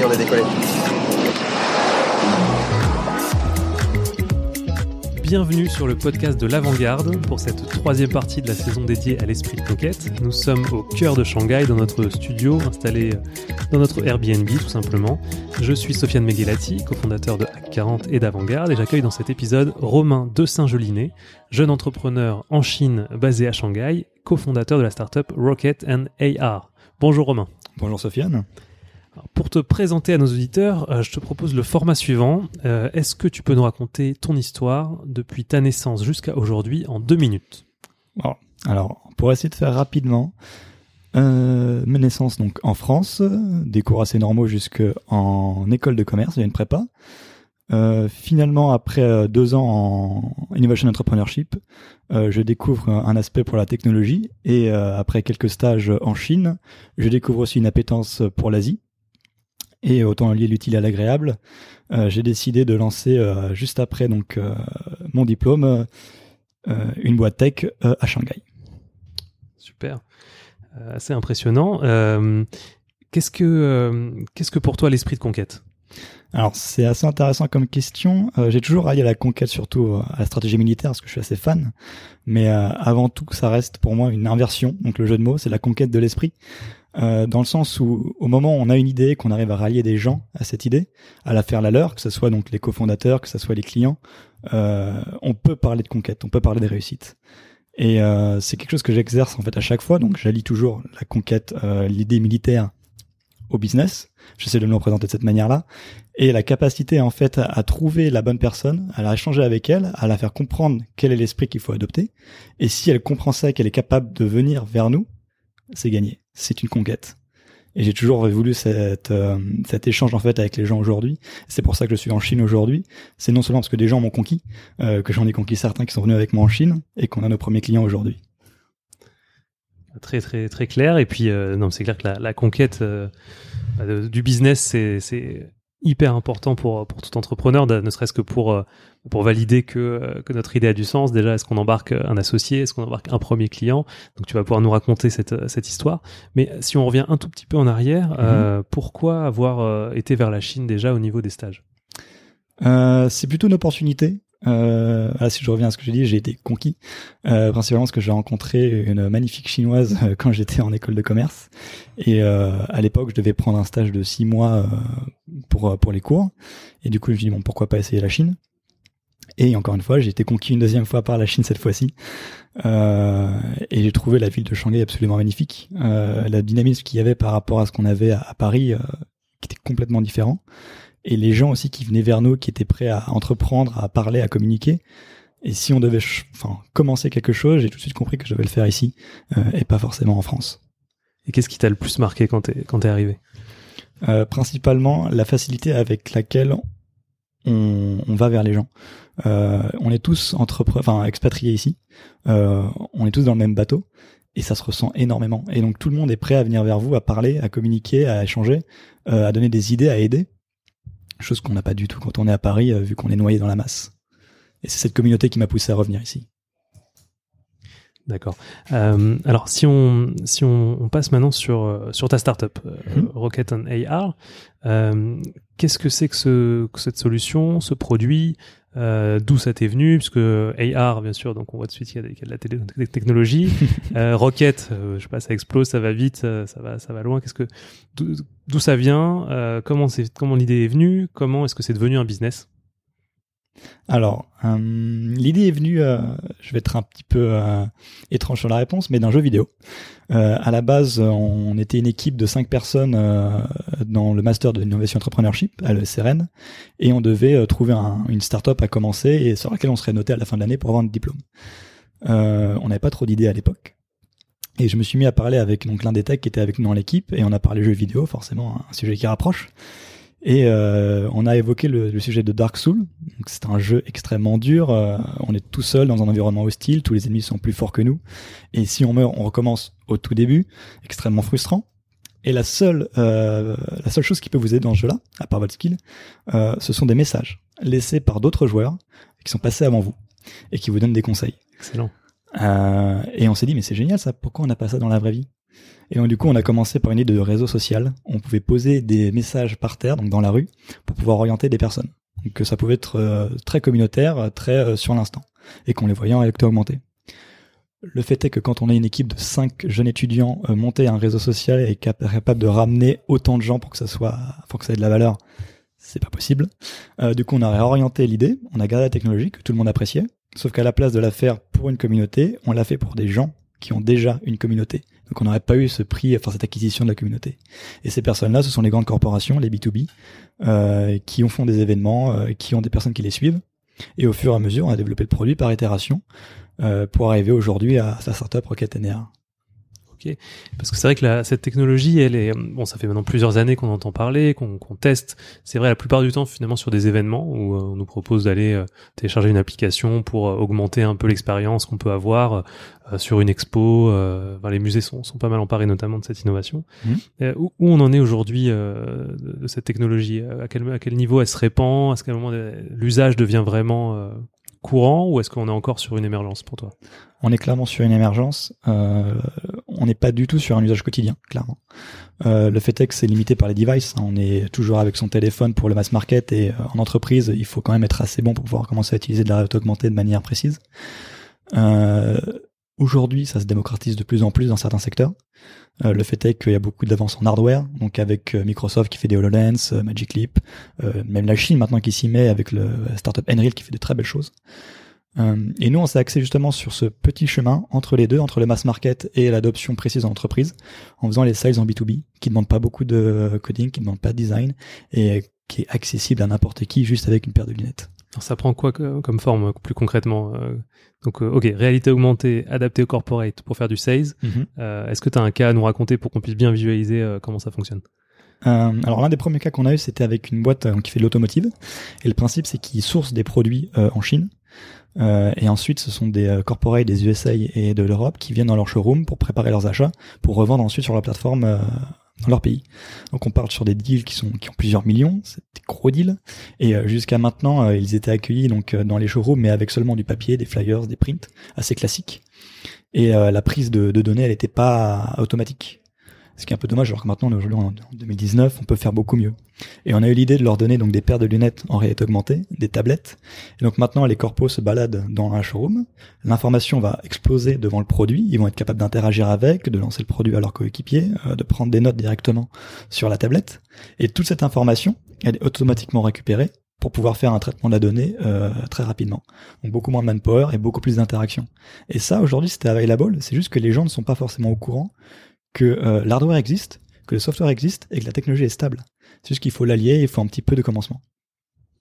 Y est, on a décollé. Bienvenue sur le podcast de l'Avant-Garde pour cette troisième partie de la saison dédiée à l'esprit de conquête. Nous sommes au cœur de Shanghai dans notre studio installé dans notre Airbnb tout simplement. Je suis Sofiane Meghelati, cofondateur de Hack40 et d'Avant-Garde et j'accueille dans cet épisode Romain de Saint-Gelinet, jeune entrepreneur en Chine basé à Shanghai, cofondateur de la startup Rocket and AR. Bonjour Romain. Bonjour Sofiane. Pour te présenter à nos auditeurs, euh, je te propose le format suivant. Euh, Est-ce que tu peux nous raconter ton histoire depuis ta naissance jusqu'à aujourd'hui en deux minutes? Alors, pour essayer de faire rapidement, euh, ma naissance donc en France, des cours assez normaux jusqu'en école de commerce, il y a une prépa. Finalement, après deux ans en Innovation Entrepreneurship, je découvre un, aspect pour la technologie et après quelques stages en Chine, je découvre aussi une appétence pour l'Asie. Et autant lier l'utile à l'agréable, euh, j'ai décidé de lancer euh, juste après donc euh, mon diplôme une boîte tech à Shanghai. Super, assez impressionnant. Qu'est-ce que qu'est-ce que pour toi l'esprit de conquête? Alors c'est assez intéressant comme question. Euh, j'ai toujours raillé à la conquête, surtout euh, à la stratégie militaire, parce que je suis assez fan. Mais euh, avant tout, ça reste pour moi une inversion. Donc le jeu de mots, c'est la conquête de l'esprit. Euh, dans le sens où au moment où on a une idée, qu'on arrive à rallier des gens à cette idée, à la faire la leur, que ce soit donc les cofondateurs, que ce soit les clients, euh, on peut parler de conquête, on peut parler des réussites. Et euh, c'est quelque chose que j'exerce en fait à chaque fois. Donc j'allie toujours la conquête, euh, l'idée militaire au business. J'essaie de me le représenter de cette manière-là. Et la capacité en fait à, à trouver la bonne personne, à la échanger avec elle, à la faire comprendre quel est l'esprit qu'il faut adopter. Et si elle comprend ça, qu'elle est capable de venir vers nous, c'est gagné. C'est une conquête. Et j'ai toujours voulu euh, cet échange en fait avec les gens aujourd'hui. C'est pour ça que je suis en Chine aujourd'hui. C'est non seulement parce que des gens m'ont conquis, euh, que j'en ai conquis certains qui sont venus avec moi en Chine et qu'on a nos premiers clients aujourd'hui. Très très très clair. Et puis euh, non, c'est clair que la, conquête euh, bah, du business, c'est hyper important pour pour tout entrepreneur, ne serait-ce que pour euh, pour valider que euh, que notre idée a du sens. Déjà, est-ce qu'on embarque un associé, est-ce qu'on embarque un premier client? Donc tu vas pouvoir nous raconter cette euh, cette histoire. Mais si on revient un tout petit peu en arrière, euh, pourquoi avoir euh, été vers la Chine déjà au niveau des stages? Euh, c'est plutôt une opportunité. Euh, si je reviens à ce que j'ai dit, j'ai été conquis, euh, principalement parce que j'ai rencontré une magnifique chinoise euh, quand j'étais en école de commerce. Et euh, à l'époque, je devais prendre un stage de six mois euh, pour euh, pour les cours. Et du coup, je me dit bon, pourquoi pas essayer la Chine? Et encore une fois, j'ai été conquis une deuxième fois par la Chine cette fois-ci. Et j'ai trouvé la ville de Shanghai absolument magnifique. La dynamisme qu'il y avait par rapport à ce qu'on avait à, à Paris, qui était complètement différent et les gens aussi qui venaient vers nous, qui étaient prêts à entreprendre, à parler, à communiquer. Et si on devait, enfin, commencer quelque chose, j'ai tout de suite compris que je devais le faire ici euh, et pas forcément en France. Et qu'est-ce qui t'a le plus marqué quand t'es quand t'es arrivé? Euh, principalement la facilité avec laquelle on, on va vers les gens. Euh, on est tous enfin expatriés ici. Euh, on est tous dans le même bateau et ça se ressent énormément. Et donc tout le monde est prêt à venir vers vous, à parler, à communiquer, à échanger, euh, à donner des idées, à aider. Chose qu'on n'a pas du tout quand on est à Paris, euh, vu qu'on est noyé dans la masse. Et c'est cette communauté qui m'a poussé à revenir ici. D'accord. Euh, alors, si on si on, on passe maintenant sur euh, sur ta startup Mhm. Rocket and AR, euh, qu'est-ce que c'est que, ce, que cette solution, ce produit? Euh, D'où ça t'est venu Puisque AR, bien sûr, donc on voit de suite qu'il y a, y de la télé, des technologies. euh, Rocket, euh, je sais pas, ça explose, ça va vite, euh, ça va ça va loin. Qu'est-ce que d'où d'où ça vient euh, Comment c'est comment l'idée est venue Comment est-ce que c'est devenu un business? Alors, euh, l'idée est venue, euh, je vais être un petit peu euh, étrange sur la réponse, mais d'un jeu vidéo. À la base, on était une équipe de cinq personnes dans le master de l'innovation entrepreneurship à l'ESRN, et on devait trouver un- une start-up à commencer et sur laquelle on serait noté à la fin de l'année pour avoir un diplôme. On n'avait pas trop d'idées à l'époque. Et je me suis mis à parler avec l'un des techs qui était avec nous dans l'équipe et on a parlé jeux vidéo, forcément un sujet qui rapproche. Et euh, on a évoqué le, le, sujet de Dark Souls. C'est un jeu extrêmement dur. Euh, on est tout seul dans un environnement hostile. Tous les ennemis sont plus forts que nous. Et si on meurt, on recommence au tout début. Extrêmement frustrant. Et la seule, euh, la seule chose qui peut vous aider dans ce jeu-là, à part votre skill, euh, ce sont des messages laissés par d'autres joueurs qui sont passés avant vous et qui vous donnent des conseils. Excellent. Euh, et on s'est dit mais c'est génial ça. Pourquoi on n'a pas ça dans la vraie vie? Et donc du coup on a commencé par une idée de réseau social. On pouvait poser des messages par terre, donc dans la rue, pour pouvoir orienter des personnes. Donc ça pouvait être euh, très communautaire, très euh, sur l'instant, et qu'on les voyait en électro augmenté. Le fait est que quand on a une équipe de cinq jeunes étudiants, euh, monter un réseau social et capable de ramener autant de gens pour que ça soit, pour que ça ait de la valeur, c'est pas possible. Euh, du coup, on a réorienté l'idée, on a gardé la technologie que tout le monde appréciait, sauf qu'à la place de la faire pour une communauté, on l'a fait pour des gens qui ont déjà une communauté. Donc on n'aurait pas eu ce prix, enfin cette acquisition de la communauté. Et ces personnes-là, ce sont les grandes corporations, les B2B, euh, qui ont font des événements, euh, qui ont des personnes qui les suivent. Et au fur et à mesure, on a développé le produit par itération euh, pour arriver aujourd'hui à sa startup Rocket NR. Parce que c'est vrai que la, cette technologie, elle est bon, ça fait maintenant plusieurs années qu'on entend parler, qu'on qu'on teste. C'est vrai la plupart du temps finalement sur des événements où euh, on nous propose d'aller euh, télécharger une application pour euh, augmenter un peu l'expérience qu'on peut avoir euh, sur une expo. Enfin, les musées sont, sont pas mal emparés notamment de cette innovation. Mhm. Où, où, on en est aujourd'hui de, de, cette technologie? À quel, à quel niveau elle se répand? Est-ce qu'à un moment l'usage devient vraiment courant ou est-ce qu'on est encore sur une émergence pour toi? On est clairement sur une émergence. Euh, on n'est pas du tout sur un usage quotidien, clairement. Euh, le fait est que c'est limité par les devices. On est toujours avec son téléphone pour le mass market et euh, en entreprise, il faut quand même être assez bon pour pouvoir commencer à utiliser de la réalité augmentée de manière précise. Aujourd'hui, ça se démocratise de plus en plus dans certains secteurs. Euh, le fait est qu'il y a beaucoup d'avances en hardware, donc avec euh, Microsoft qui fait des HoloLens, euh, Magic Leap, euh, même la Chine maintenant qui s'y met avec le startup Enreal qui fait de très belles choses. Euh, et nous, on s'est axé justement sur ce petit chemin entre les deux, entre le mass market et l'adoption précise en entreprise, en faisant les sales en B2B, qui ne demandent pas beaucoup de coding, qui ne demandent pas de design, et qui est accessible à n'importe qui juste avec une paire de lunettes. Alors ça prend quoi comme forme plus concrètement Donc ok, réalité augmentée, adaptée au corporate pour faire du sales. Mm -hmm. euh, Est-ce que tu as un cas à nous raconter pour qu'on puisse bien visualiser euh, comment ça fonctionne? Euh, alors l'un des premiers cas qu'on a eu, c'était avec une boîte euh, qui fait de l'automotive. Et le principe, c'est qu'ils sourcent des produits en Chine. et ensuite, ce sont des corporates des USA et de l'Europe qui viennent dans leur showroom pour préparer leurs achats, pour revendre ensuite sur leur plateforme dans leur pays. Donc on parle sur des deals qui sont qui ont plusieurs millions, c'est des gros deals. Et euh, jusqu'à maintenant, euh, ils étaient accueillis donc euh, dans les showrooms, mais avec seulement du papier, des flyers, des prints, assez classiques. Et la prise de, de données, elle n'était pas automatique. Ce qui est un peu dommage, alors que maintenant, aujourd'hui en 2019, on peut faire beaucoup mieux. Et on a eu l'idée de leur donner donc des paires de lunettes en réalité augmentée, des tablettes. Et donc maintenant, les corpos se baladent dans un showroom. L'information va exploser devant le produit. Ils vont être capables d'interagir avec, de lancer le produit à leur coéquipier, euh, de prendre des notes directement sur la tablette. Et toute cette information, elle est automatiquement récupérée pour pouvoir faire un traitement de la donnée euh, très rapidement. Donc beaucoup moins de manpower et beaucoup plus d'interaction. Et ça, aujourd'hui, c'était available. C'est juste que les gens ne sont pas forcément au courant que euh, l'hardware existe, que le software existe et que la technologie est stable. C'est juste qu'il faut l'allier, il faut un petit peu de commencement.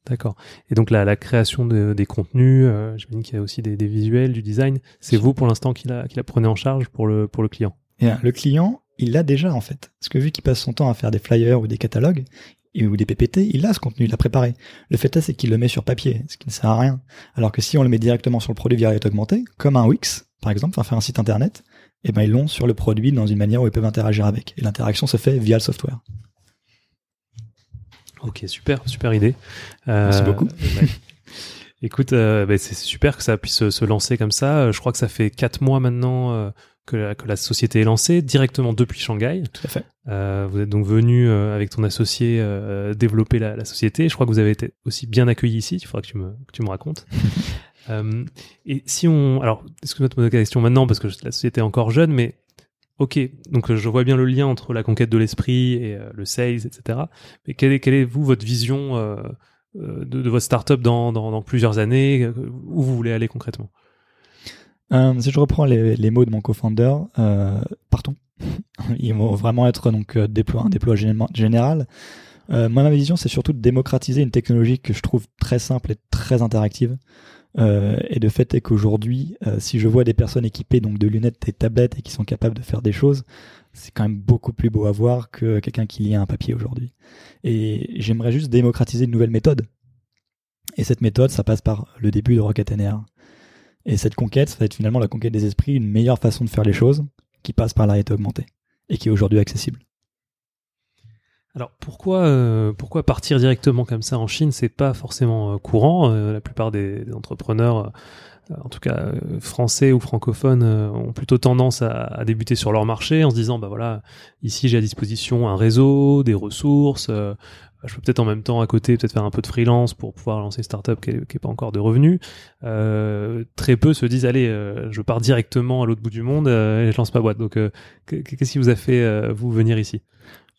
D'accord. Et donc la, la création de, des contenus, euh, j'imagine qu'il y a aussi des, des, visuels, du design. C'est vous pour l'instant qui la, qui la prenez en charge pour le, pour le client? Et, Le client, il l'a déjà en fait. Parce que vu qu'il passe son temps à faire des flyers ou des catalogues, ou des PPT, il a ce contenu, il l'a préparé. Le fait est, c'est qu'il le met sur papier, ce qui ne sert à rien. Alors que si on le met directement sur le produit via réalité augmentée, comme un Wix, par exemple, enfin faire un site internet, et eh ben ils l'ont sur le produit dans une manière où ils peuvent interagir avec. Et l'interaction se fait via le software. Ok, super, super idée. Euh, Merci beaucoup. Ouais. Écoute, euh, bah, c'est super que ça puisse se lancer comme ça. Je crois que ça fait quatre mois maintenant euh, que, la, que, la, société est lancée directement depuis Shanghai. Tout à fait. Euh, vous êtes donc venu avec ton associé développer la, la, société. Je crois que vous avez été aussi bien accueilli ici. Il faudra que tu me, que tu me racontes. Euh, et si on, alors, excuse-moi de poser la question maintenant parce que la société est encore jeune, mais ok, donc je vois bien le lien entre la conquête de l'esprit et euh, le sales, etc. Mais quelle est, quelle est vous votre vision euh, de, votre startup dans, dans, plusieurs années Où vous voulez aller concrètement? Euh, Si je reprends les, mots de mon co-founder, partons. Ils vont vraiment être donc un déploiement général. Euh, moi, c'est surtout de démocratiser une technologie que je trouve très simple et très interactive. Euh, et de fait est qu'aujourd'hui, euh, si je vois des personnes équipées donc de lunettes et tablettes et qui sont capables de faire des choses, c'est quand même beaucoup plus beau à voir que quelqu'un qui lit un papier aujourd'hui. Et j'aimerais juste démocratiser une nouvelle méthode. Et cette méthode, ça passe par le début de Rocket NR. Et cette conquête, ça va être finalement la conquête des esprits, une meilleure façon de faire les choses, qui passe par la réalité augmentée et qui est aujourd'hui accessible. Alors pourquoi euh, pourquoi partir directement comme ça en Chine? C'est pas forcément euh, courant. Euh, la plupart des, entrepreneurs, en tout cas français ou francophones, ont plutôt tendance à, à débuter sur leur marché en se disant bah voilà ici j'ai à disposition un réseau, des ressources. Euh, je peux peut-être en même temps à côté peut-être faire un peu de freelance pour pouvoir lancer une startup qui n'est pas encore de revenus. Euh, très peu se disent allez euh, je pars directement à l'autre bout du monde euh, et je lance ma boîte. Donc qu'est-ce qui vous a fait vous venir ici?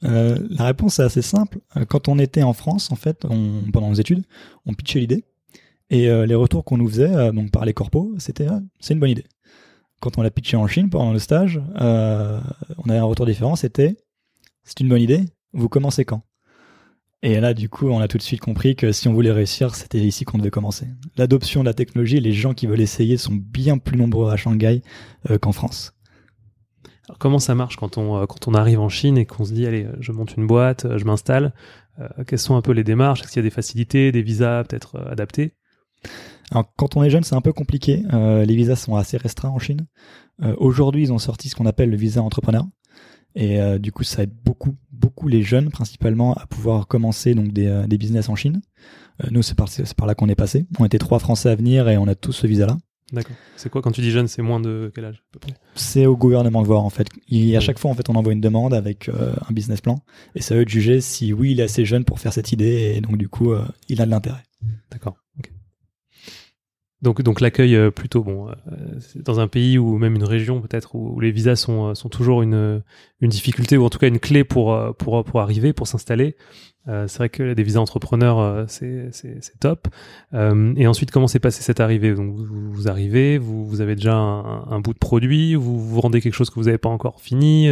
La réponse est assez simple. Quand on était en France, en fait, pendant nos études, on pitchait l'idée et les retours qu'on nous faisait, donc par les corpos, c'était ah, c'est une bonne idée. Quand on l'a pitché en Chine pendant le stage, on avait un retour différent. C'était c'est une bonne idée. Vous commencez quand? Et là, du coup, on a tout de suite compris que si on voulait réussir, c'était ici qu'on devait commencer. L'adoption de la technologie, les gens qui veulent essayer sont bien plus nombreux à Shanghai euh, qu'en France. Alors, comment ça marche quand on, euh, quand on arrive en Chine et qu'on se dit, allez, euh, je monte une boîte, je m'installe euh, Quelles sont un peu les démarches? Est-ce qu'il y a des facilités, des visas peut-être adaptés? Alors, quand on est jeune, c'est un peu compliqué. Les visas sont assez restreints en Chine. Aujourd'hui, ils ont sorti ce qu'on appelle le visa entrepreneur. Et euh, du coup, ça aide beaucoup, beaucoup les jeunes, principalement, à pouvoir commencer donc des, euh, des business en Chine. Euh, nous, c'est par, c'est par là qu'on est passé. On était trois Français à venir et on a tous ce visa-là. D'accord. C'est quoi quand tu dis jeune C'est moins de quel âge à peu près? C'est au gouvernement de voir en fait. Il, à chaque fois, en fait, on envoie une demande avec euh, un business plan et c'est à eux de juger si oui, il est assez jeune pour faire cette idée et donc du coup, euh, il a de l'intérêt. D'accord. Donc, donc l'accueil euh, plutôt bon. euh, dans un pays ou même une région peut-être où, les visas sont, euh, sont toujours une, une difficulté ou en tout cas une clé pour, pour, pour arriver, pour s'installer. Euh, c'est vrai que des visas entrepreneurs, c'est, top. Et ensuite, comment s'est passée cette arrivée? Donc, vous, vous arrivez, vous, vous avez déjà un, un bout de produit, vous vous rendez quelque chose que vous n'avez pas encore fini.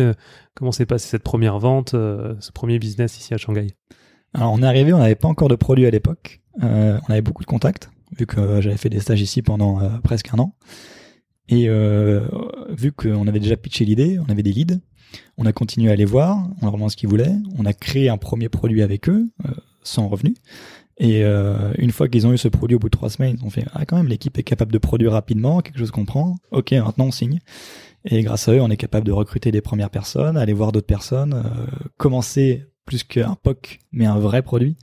comment s'est passée cette première vente, ce premier business ici à Shanghai? Alors, on est arrivé, on n'avait pas encore de produit à l'époque. On avait beaucoup de contacts vu que euh, j'avais fait des stages ici pendant euh, presque un an. Et euh, vu qu'on avait déjà pitché l'idée, on avait des leads, on a continué à aller voir, on leur demandé ce qu'ils voulaient, on a créé un premier produit avec eux, sans revenu. Et une fois qu'ils ont eu ce produit au bout de trois semaines, ils ont fait ah quand même l'équipe est capable de produire rapidement, quelque chose qu'on prend. Ok, maintenant on signe. Et grâce à eux, on est capable de recruter des premières personnes, aller voir d'autres personnes, commencer plus qu'un POC, mais un vrai produit.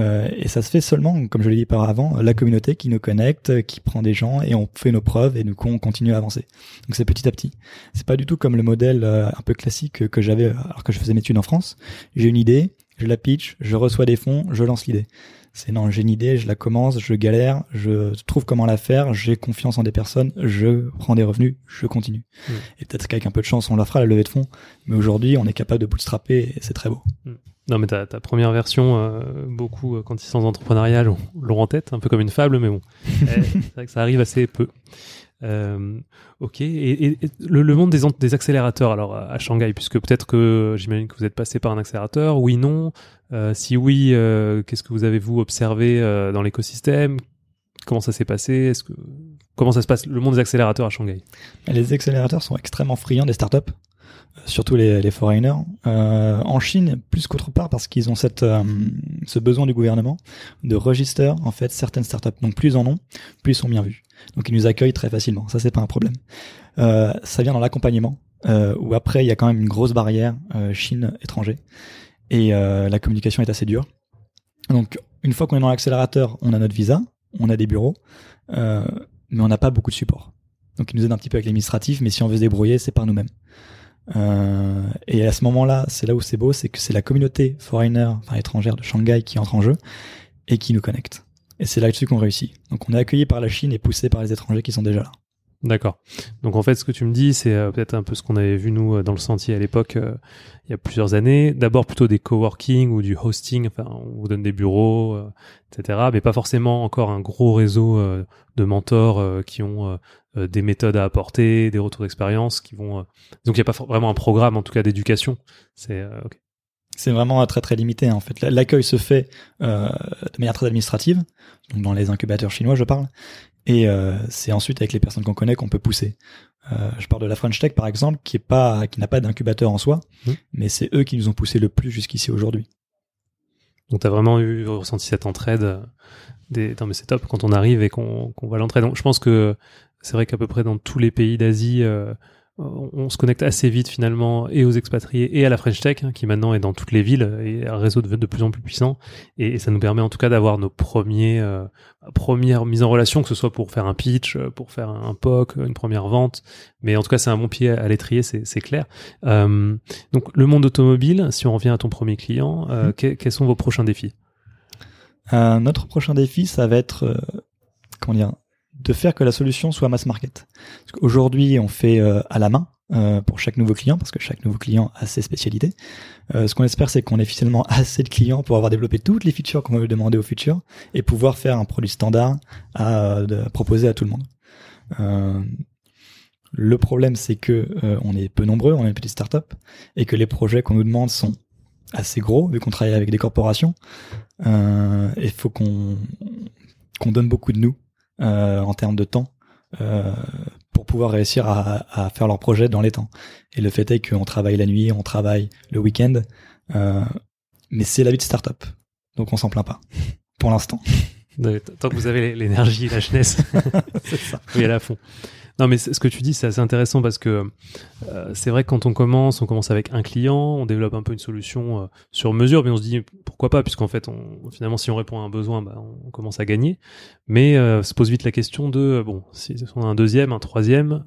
Euh, et ça se fait seulement, comme je l'ai dit par avant, la communauté qui nous connecte, qui prend des gens et on fait nos preuves et nous on continue à avancer. Donc c'est petit à petit. C'est pas du tout comme le modèle euh, un peu classique que j'avais alors que je faisais mes études en France. J'ai une idée, je la pitch, je reçois des fonds, je lance l'idée. C'est non, j'ai une idée, je la commence, je galère, je trouve comment la faire, j'ai confiance en des personnes, je prends des revenus, je continue. Mm. Et peut-être qu'avec un peu de chance, on la fera la levée de fonds. Mais aujourd'hui, on est capable de bootstrapper et c'est très beau. Non, mais ta, ta première version, euh, beaucoup, euh, quand ils sont en entrepreneuriat, l'ont en tête, un peu comme une fable, mais bon. Eh, c'est vrai que ça arrive assez peu. Euh, ok. Et, et- et le, le monde des, accélérateurs, alors à à Shanghai, puisque peut-être que j'imagine que vous êtes passé par un accélérateur, oui, non. Euh, si oui, euh, qu'est-ce que vous avez vous observé euh, dans l'écosystème? Comment ça s'est passé? Est-ce que comment ça se passe le monde des accélérateurs à Shanghai? Les accélérateurs sont extrêmement friands des startups, surtout les, foreigners. Euh, en Chine, plus qu'autre part, parce qu'ils ont cette, euh, ce besoin du gouvernement de register en fait certaines startups. Donc plus ils en ont, plus ils sont bien vus. Donc ils nous accueillent très facilement. Ça c'est pas un problème. Euh, ça vient dans l'accompagnement, euh, où après il y a quand même une grosse barrière euh, Chine étranger et euh, la communication est assez dure. Donc une fois qu'on est dans l'accélérateur, on a notre visa, on a des bureaux, euh, mais on n'a pas beaucoup de support. Donc ils nous aident un petit peu avec l'administratif, mais si on veut se débrouiller, c'est par nous-mêmes. Euh, et à ce moment-là, c'est là où c'est beau, c'est que c'est la communauté foreigner, enfin étrangère de Shanghai qui entre en jeu et qui nous connecte. Et c'est là-dessus qu'on réussit. Donc on est accueilli par la Chine et poussé par les étrangers qui sont déjà là. D'accord. Donc en fait, ce que tu me dis, c'est euh, peut-être un peu ce qu'on avait vu nous euh, dans le sentier à l'époque, euh, il y a plusieurs années. D'abord plutôt des coworking ou du hosting. On vous donne des bureaux, etc. Mais pas forcément encore un gros réseau de mentors qui ont des méthodes à apporter, des retours d'expérience, qui vont. Donc il n'y a pas vraiment un programme, en tout cas d'éducation. C'est euh, ok. C'est vraiment très très limité en fait. L'accueil se fait de manière très administrative, donc dans les incubateurs chinois je parle, Et euh, c'est ensuite avec les personnes qu'on connaît qu'on peut pousser. Euh, je parle de la French Tech par exemple, qui est pas, qui n'a pas d'incubateur en soi, Mmh. mais c'est eux qui nous ont poussé le plus jusqu'ici aujourd'hui. Donc t'as vraiment eu ressenti cette entraide. Des... Non mais c'est top quand on arrive et qu'on qu'on voit l'entraide. Donc je pense que c'est vrai qu'à peu près dans tous les pays d'Asie, euh, on, on se connecte assez vite finalement et aux expatriés et à la French Tech hein, qui maintenant est dans toutes les villes et un réseau de, de plus en plus puissant. Et, et ça nous permet en tout cas d'avoir nos premiers euh, premières mises en relation, que ce soit pour faire un pitch, euh, pour faire un POC, une première vente. Mais en tout cas c'est un bon pied à l'étrier, c'est clair. Euh, donc le monde automobile, si on revient à ton premier client, euh, Mhm. que- quels sont vos prochains défis? Euh, notre prochain défi, ça va être, euh, comment dire, de faire que la solution soit mass market. Parce qu'aujourd'hui, on fait euh, à la main euh, pour chaque nouveau client, parce que chaque nouveau client a ses spécialités. Euh, ce qu'on espère, c'est qu'on ait finalement assez de clients pour avoir développé toutes les features qu'on veut demander aux futurs et pouvoir faire un produit standard à, de- proposer à tout le monde. Le problème, c'est que on est peu nombreux, on est une petite startup, et que les projets qu'on nous demande sont assez gros, vu qu'on travaille avec des corporations. Il faut qu'on donne beaucoup de nous en termes de temps euh, pour pouvoir réussir à, à faire leur projet dans les temps. Et le fait est qu'on travaille la nuit, on travaille le week-end, euh, mais c'est la vie de startup, donc on s'en plaint pas pour l'instant. Tant que vous avez l'énergie, la jeunesse, ça. oui, à fond. Non, mais ce que tu dis, c'est assez intéressant parce que euh, c'est vrai que quand on commence, on commence avec un client, on développe un peu une solution euh, sur mesure, mais on se dit pourquoi pas, puisqu'en fait, finalement, si on répond à un besoin, bah, on commence à gagner. Mais euh, se pose vite la question de euh, bon, si on a un deuxième, un troisième,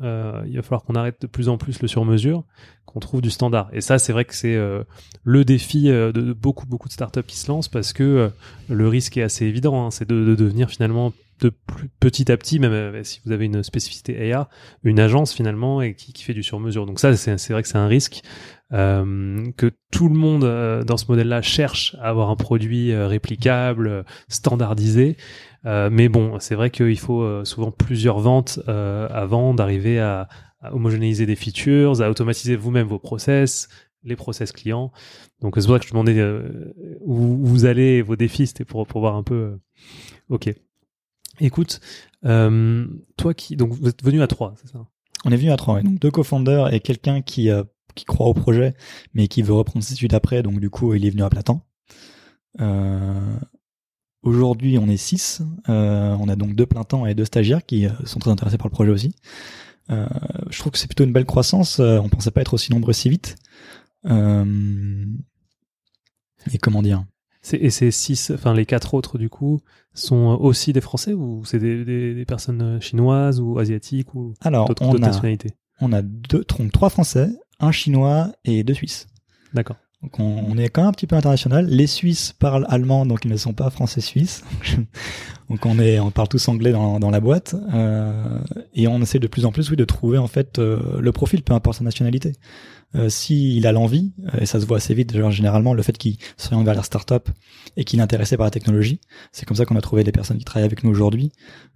il va falloir qu'on arrête de plus en plus le sur mesure, qu'on trouve du standard. Et ça, c'est vrai que c'est le défi de, beaucoup beaucoup de startups qui se lancent parce que le risque est assez évident, hein, c'est de devenir finalement de plus petit à petit, même euh, si vous avez une spécificité AI, une agence finalement et qui, qui fait du sur-mesure. Donc ça, c'est vrai que c'est un risque euh, que tout le monde euh, dans ce modèle-là cherche à avoir un produit euh, réplicable, euh, standardisé. Mais bon, c'est vrai qu'il faut souvent plusieurs ventes avant d'arriver à, homogénéiser des features, à automatiser vous-même vos process, les process clients. Donc c'est pour ça que je demandais euh, où vous allez, vos défis, c'était pour, pour voir un peu. Ok. Écoute, euh, toi qui donc vous êtes venu à trois, c'est ça? On est venu à trois, donc deux co-founders et quelqu'un qui euh, qui croit au projet mais qui veut reprendre ses études après, donc du coup il est venu à temps. Euh, Aujourd'hui, on est six. Euh, on a donc deux plein temps et deux stagiaires qui sont très intéressés par le projet aussi. Je trouve que c'est plutôt une belle croissance. On pensait pas être aussi nombreux si vite. Et comment dire? Et ces six, enfin les quatre autres du coup, sont aussi des Français ou c'est des, des, des personnes chinoises ou asiatiques ou d'autres nationalités? on a deux, donc trois Français, un Chinois et deux Suisses. D'accord. Donc on, est quand même un petit peu international. Les Suisses parlent allemand, donc ils ne sont pas français-suisses. donc on est, on parle tous anglais dans, dans la boîte. Euh, et on essaie de plus en plus, oui, de trouver en fait euh, le profil, peu importe sa nationalité. Euh, S'il a l'envie, euh, et ça se voit assez vite, généralement le fait qu'il s'oriente vers la start-up et qu'il est intéressé par la technologie, c'est comme ça qu'on a trouvé des personnes qui travaillent avec nous aujourd'hui.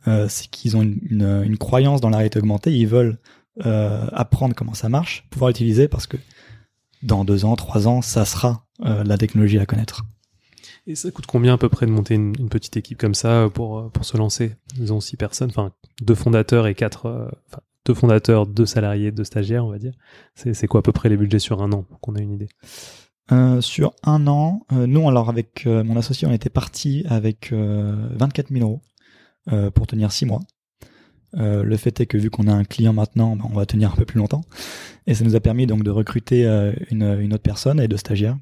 Euh, c'est qu'ils ont une, une, une croyance dans la réalité augmentée, ils veulent euh, apprendre comment ça marche, pouvoir l'utiliser parce que dans deux ans, trois ans, ça sera euh, la technologie à connaître. Et ça coûte combien à peu près de monter une, une petite équipe comme ça euh, pour, euh, pour se lancer? Ils ont six personnes, enfin deux fondateurs et quatre, euh, deux fondateurs, deux salariés, deux stagiaires, on va dire. C'est c'est quoi à peu près les budgets sur un an pour qu'on ait une idée? Euh, sur un an, nous alors avec mon associé, on était parti avec euh, 24 000 euros pour tenir six mois. Euh, le fait est que vu qu'on a un client maintenant, ben, on va tenir un peu plus longtemps. Et ça nous a permis donc de recruter euh, une, une autre personne et deux stagiaires.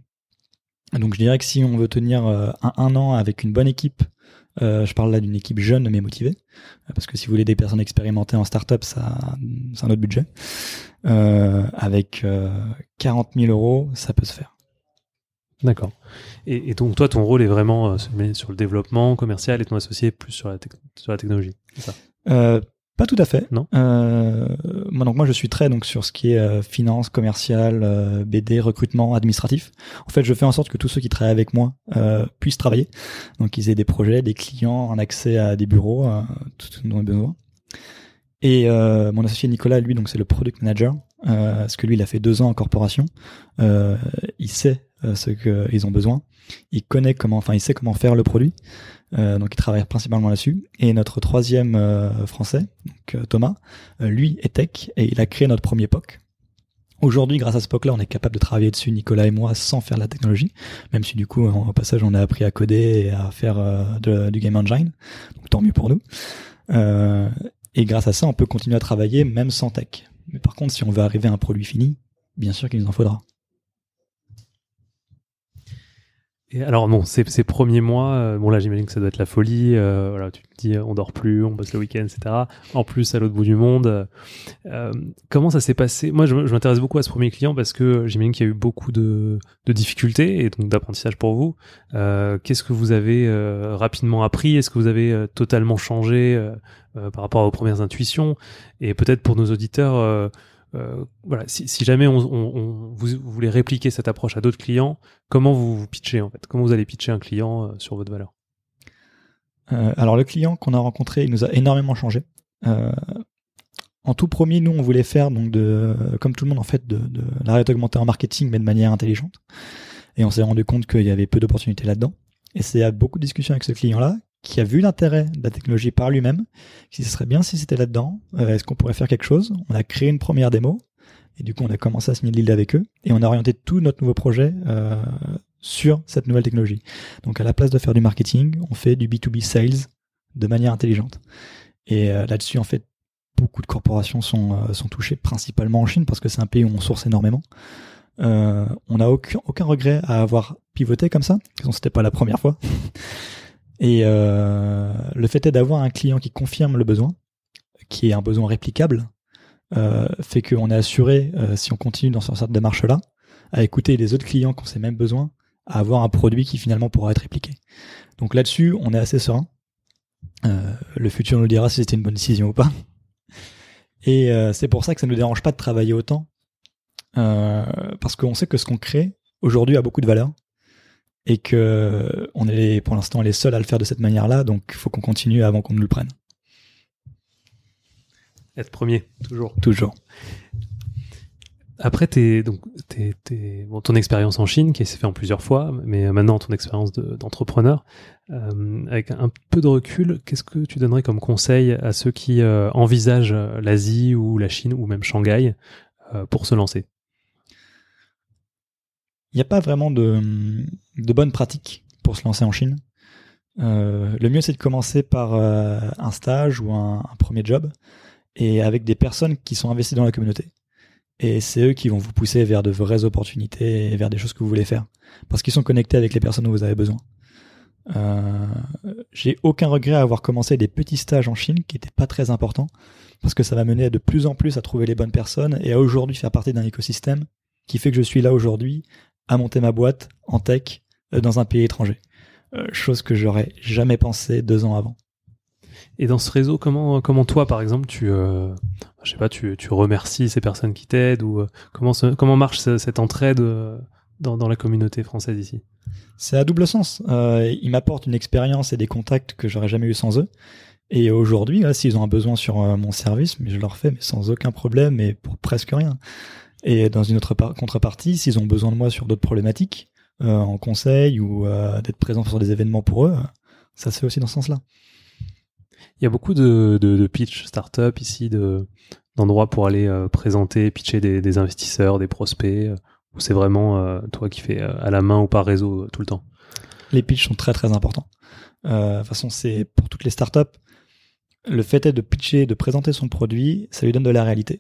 Donc je dirais que si on veut tenir euh, un, un an avec une bonne équipe, je parle là d'une équipe jeune mais motivée, parce que si vous voulez des personnes expérimentées en startup, ça c'est un autre budget. Avec euh, 40 000 euros, ça peut se faire. D'accord. Et, et donc toi, ton rôle est vraiment euh, sur le développement commercial et ton associé plus sur la, tec- sur la technologie. Ça? Euh, pas tout à fait. Non. Euh, moi, donc moi, je suis très donc sur ce qui est euh, finance, commercial, euh, BD, recrutement, administratif. En fait, je fais en sorte que tous ceux qui travaillent avec moi euh, puissent travailler. Donc, ils aient des projets, des clients, un accès à des bureaux, euh, tout ce dont ils ont besoin. Et euh, mon associé Nicolas, lui, donc c'est le product manager. Euh, parce que lui, il a fait deux ans en corporation. Euh, il sait euh, ce qu'ils ont besoin. Il connaît comment, enfin, il sait comment faire le produit. Euh, donc, il travaille principalement là-dessus. Et notre troisième français, donc Thomas, lui est tech et il a créé notre premier POC. Aujourd'hui, grâce à ce POC-là, on est capable de travailler dessus, Nicolas et moi, sans faire de la technologie. Même si du coup, au passage, on a appris à coder et à faire du game engine. Donc, tant mieux pour nous. et grâce à ça, on peut continuer à travailler même sans tech. Mais par contre, si on veut arriver à un produit fini, bien sûr qu'il nous en faudra. Et alors bon, ces, premiers mois, euh, bon là j'imagine que ça doit être la folie. Euh, voilà, tu te dis on dort plus, on bosse le week-end, etc. En plus à l'autre bout du monde, euh, comment ça s'est passé? Moi, je, m'intéresse beaucoup à ce premier client parce que j'imagine qu'il y a eu beaucoup de, de difficultés et donc d'apprentissage pour vous. Qu'est-ce que vous avez rapidement appris? Est-ce que vous avez totalement changé par rapport à vos premières intuitions? Et peut-être pour nos auditeurs euh, voilà, si, jamais on, vous, voulez répliquer cette approche à d'autres clients, comment vous vous pitchez en fait? Comment vous allez pitcher un client euh, sur votre valeur? Euh, Alors le client qu'on a rencontré, il nous a énormément changé. en tout premier, nous on voulait faire donc comme tout le monde en fait, de, de la réalité augmentée en marketing, mais de manière intelligente. Et on s'est rendu compte qu'il y avait peu d'opportunités là-dedans. Et c'est à beaucoup de discussions avec ce client-là qui a vu l'intérêt de la technologie par lui-même, si ce serait bien si c'était là-dedans, euh, est-ce qu'on pourrait faire quelque chose? On a créé une première démo, et du coup on a commencé à signer le deal avec eux, et on a orienté tout notre nouveau projet euh, sur cette nouvelle technologie. Donc à la place de faire du marketing, on fait du B2B sales de manière intelligente. Et euh, là-dessus, en fait, beaucoup de corporations sont, touchées, principalement en Chine, parce que c'est un pays où on source énormément. on n'a aucun, aucun regret à avoir pivoté comme ça, parce que c'était pas la première fois. Et euh, le fait d'avoir un client qui confirme le besoin, qui est un besoin réplicable, euh, fait qu'on est assuré, euh, si on continue dans cette démarche-là, à écouter les autres clients qui ont ces mêmes besoins, à avoir un produit qui finalement pourra être répliqué. Donc là-dessus, on est assez serein. Le futur nous dira si c'était une bonne décision ou pas. Et c'est pour ça que ça ne nous dérange pas de travailler autant, parce qu'on sait que ce qu'on crée aujourd'hui a beaucoup de valeur et que on est pour l'instant les seuls à le faire de cette manière-là, donc il faut qu'on continue avant qu'on nous le prenne. Être premier, toujours. Toujours. Après, t'es, donc, t'es, bon, ton expérience en Chine, qui s'est fait en plusieurs fois, mais maintenant ton expérience d'entrepreneur, euh, avec un peu de recul, qu'est-ce que tu donnerais comme conseil à ceux qui euh, envisagent l'Asie ou la Chine ou même Shanghai euh, pour se lancer? Il n'y a pas vraiment de, de bonnes pratiques pour se lancer en Chine. Euh, le mieux, c'est de commencer par euh, un stage ou un, premier job et avec des personnes qui sont investies dans la communauté. Et c'est eux qui vont vous pousser vers de vraies opportunités et vers des choses que vous voulez faire. Parce qu'ils sont connectés avec les personnes dont vous avez besoin. Euh, j'ai aucun regret à avoir commencé des petits stages en Chine qui n'étaient pas très importants parce que ça m'a mené de plus en plus à trouver les bonnes personnes et à aujourd'hui faire partie d'un écosystème qui fait que je suis là aujourd'hui à monter ma boîte en tech euh, dans un pays étranger. Euh, chose que j'aurais jamais pensé deux ans avant. Et dans ce réseau, comment comment toi par exemple tu euh, je sais pas tu, tu remercies ces personnes qui t'aident ou comment comment marche cette entraide dans, dans la communauté française ici? C'est à double sens. Ils m'apportent une expérience et des contacts que j'aurais jamais eu sans eux. Et aujourd'hui, s'ils ont un besoin sur mon service, mais je leur fais mais sans aucun problème et pour presque rien. Et dans une autre contrepartie, s'ils ont besoin de moi sur d'autres problématiques, euh, en conseil ou euh, d'être présent sur des événements pour eux, ça se fait aussi dans ce sens-là. Il y a beaucoup de, de, de pitch start-up ici, de, d'endroits pour aller euh, présenter, pitcher des, des, investisseurs, des prospects, ou c'est vraiment toi qui fais à la main ou par réseau tout le temps? Les pitchs sont très très importants. de toute façon, c'est pour toutes les start-up, le fait est de pitcher, de présenter son produit, ça lui donne de la réalité.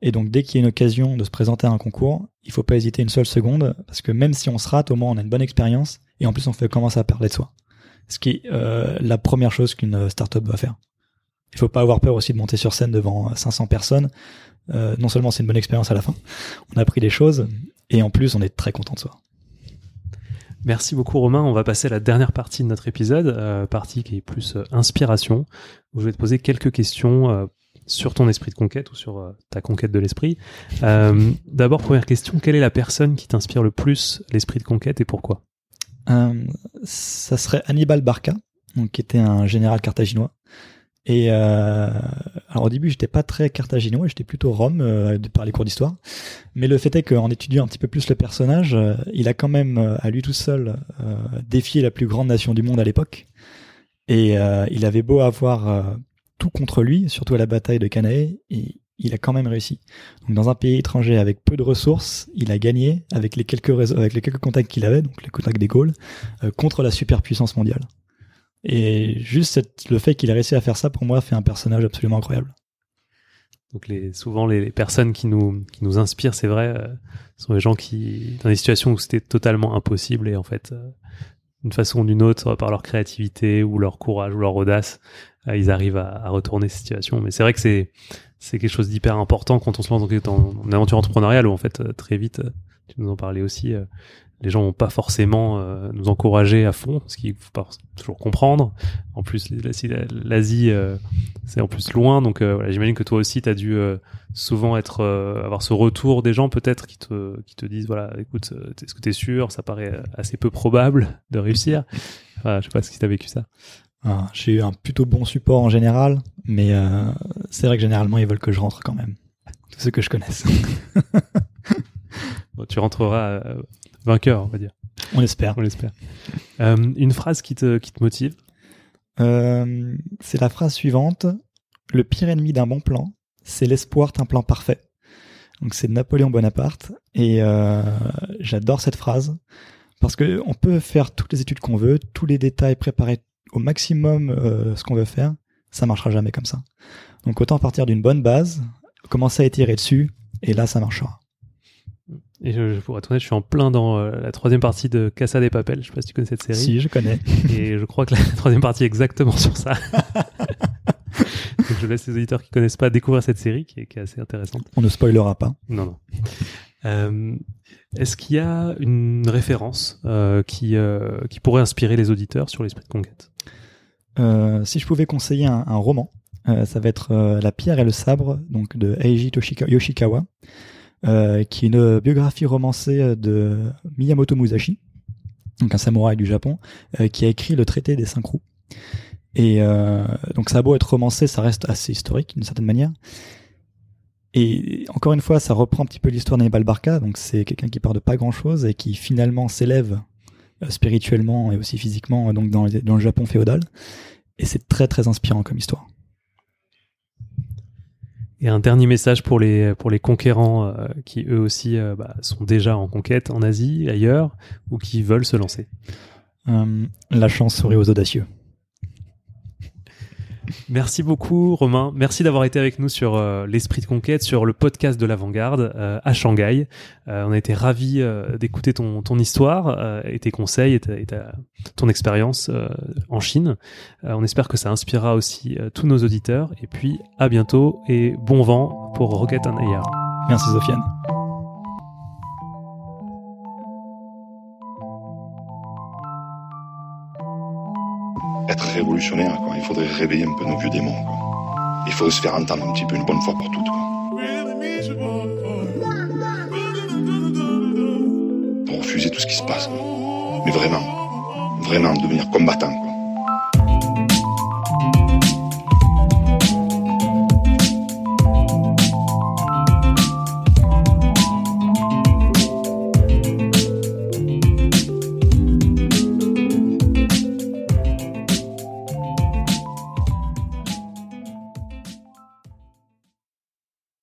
Et donc, dès qu'il y a une occasion de se présenter à un concours, il faut pas hésiter une seule seconde, parce que même si on se rate, au moins on a une bonne expérience, et en plus on fait commencer à parler de soi. Ce qui est euh, la première chose qu'une startup doit faire. Il faut pas avoir peur aussi de monter sur scène devant 500 personnes. Euh, non seulement c'est une bonne expérience à la fin, on a appris des choses, et en plus on est très content de soi. Merci beaucoup Romain. On va passer à la dernière partie de notre épisode, euh, partie qui est plus euh, inspiration, où je vais te poser quelques questions euh, sur ton esprit de conquête ou sur euh, ta conquête de l'esprit. Euh, D'abord, première question, quelle est la personne qui t'inspire le plus l'esprit de conquête et pourquoi? Euh, Ça serait Hannibal Barca, donc, qui était un général carthaginois. Et euh, alors au début, j'étais pas très carthaginois, j'étais plutôt Rome par les cours d'histoire. Mais le fait est qu'en étudiant un petit peu plus le personnage, il a quand même à lui tout seul défié la plus grande nation du monde à l'époque. Et il avait beau avoir tout contre lui, surtout à la bataille de Cannae, et il a quand même réussi. Donc dans un pays étranger avec peu de ressources, il a gagné avec les quelques les contacts qu'il avait, donc les contacts des Gaules, euh, contre la superpuissance mondiale. Et juste le fait qu'il a réussi à faire ça, pour moi, fait un personnage absolument incroyable. Donc les, souvent les, les personnes qui nous, qui nous inspirent, c'est vrai, euh, sont des gens qui, dans des situations où c'était totalement impossible et en fait, euh, d'une façon ou d'une autre, par leur créativité ou leur courage ou leur audace, euh, ils arrivent à, retourner ces situations. Mais c'est vrai que c'est c'est quelque chose d'hyper important quand on se lance dans, aventure entrepreneuriale où en fait euh, très vite, euh, tu nous en parlais aussi, les gens vont pas forcément euh, nous encourager à fond, ce qu'il faut pas toujours comprendre. En plus, l'Asie, euh, c'est en plus loin, donc euh, voilà, j'imagine que toi aussi, tu as dû souvent être avoir ce retour des gens peut-être qui te qui te disent voilà, écoute, est-ce que tu es sûr? Ça paraît assez peu probable de réussir. Enfin, je sais pas si tu as vécu ça. Ah, J'ai eu un plutôt bon support en général, mais c'est vrai que généralement, ils veulent que je rentre quand même. Tous ceux que je connaisse. Bon, tu rentreras vainqueur, on va dire. On espère. On l'espère. Euh, une phrase qui te qui te motive? Euh, c'est la phrase suivante. Le pire ennemi d'un bon plan, c'est l'espoir d'un plan parfait. Donc c'est de Napoléon Bonaparte et euh, j'adore cette phrase parce que on peut faire toutes les études qu'on veut, tous les détails, préparer au maximum euh, ce qu'on veut faire, ça marchera jamais comme ça. Donc autant partir d'une bonne base, commencer à étirer dessus et là ça marchera. Et je, je être honnête, je suis en plein dans euh, la troisième partie de Casa des Papel. Je sais pas si tu connais cette série. Si je connais. Et je crois que la troisième partie est exactement sur ça. Donc je laisse les auditeurs qui connaissent pas découvrir cette série qui est, qui est assez intéressante. On ne spoilera pas. Non, non. Euh, Est-ce qu'il y a une référence euh, qui, qui pourrait inspirer les auditeurs sur l'esprit de conquête? Si je pouvais conseiller un, un roman, ça va être La pierre et le sabre, donc de Eiji Toshika- Yoshikawa, qui est une biographie romancée euh, de Miyamoto Musashi, donc un samouraï du Japon, euh, qui a écrit le traité des cinq roues. Et euh, donc ça a beau être romancé, ça reste assez historique d'une certaine manière. Et encore une fois, ça reprend un petit peu l'histoire d'Hannibal Barca, donc c'est quelqu'un qui part de pas grand-chose et qui finalement s'élève euh, spirituellement et aussi physiquement euh, donc dans le Japon féodal. Et c'est très très inspirant comme histoire. Et un dernier message pour les, pour les conquérants euh, qui eux aussi euh, bah, sont déjà en conquête en Asie, ailleurs, ou qui veulent se lancer. Euh, la chance serait aux audacieux. Merci beaucoup Romain, merci d'avoir été avec nous sur euh, l'esprit de conquête, sur le podcast de l'avant-garde euh, à Shanghai. Euh, on a été ravis d'écouter ton, ton histoire et tes conseils et, ta, ton expérience en Chine. On espère que ça inspirera aussi tous nos auditeurs. Et puis à bientôt et bon vent pour Rocket and AR. Merci Sofiane. Révolutionnaire, quoi. Il faudrait réveiller un peu nos vieux démons, quoi. Il faudrait se faire entendre un petit peu une bonne fois pour toutes, quoi. Pour refuser tout ce qui se passe. Mais vraiment, vraiment devenir combattant.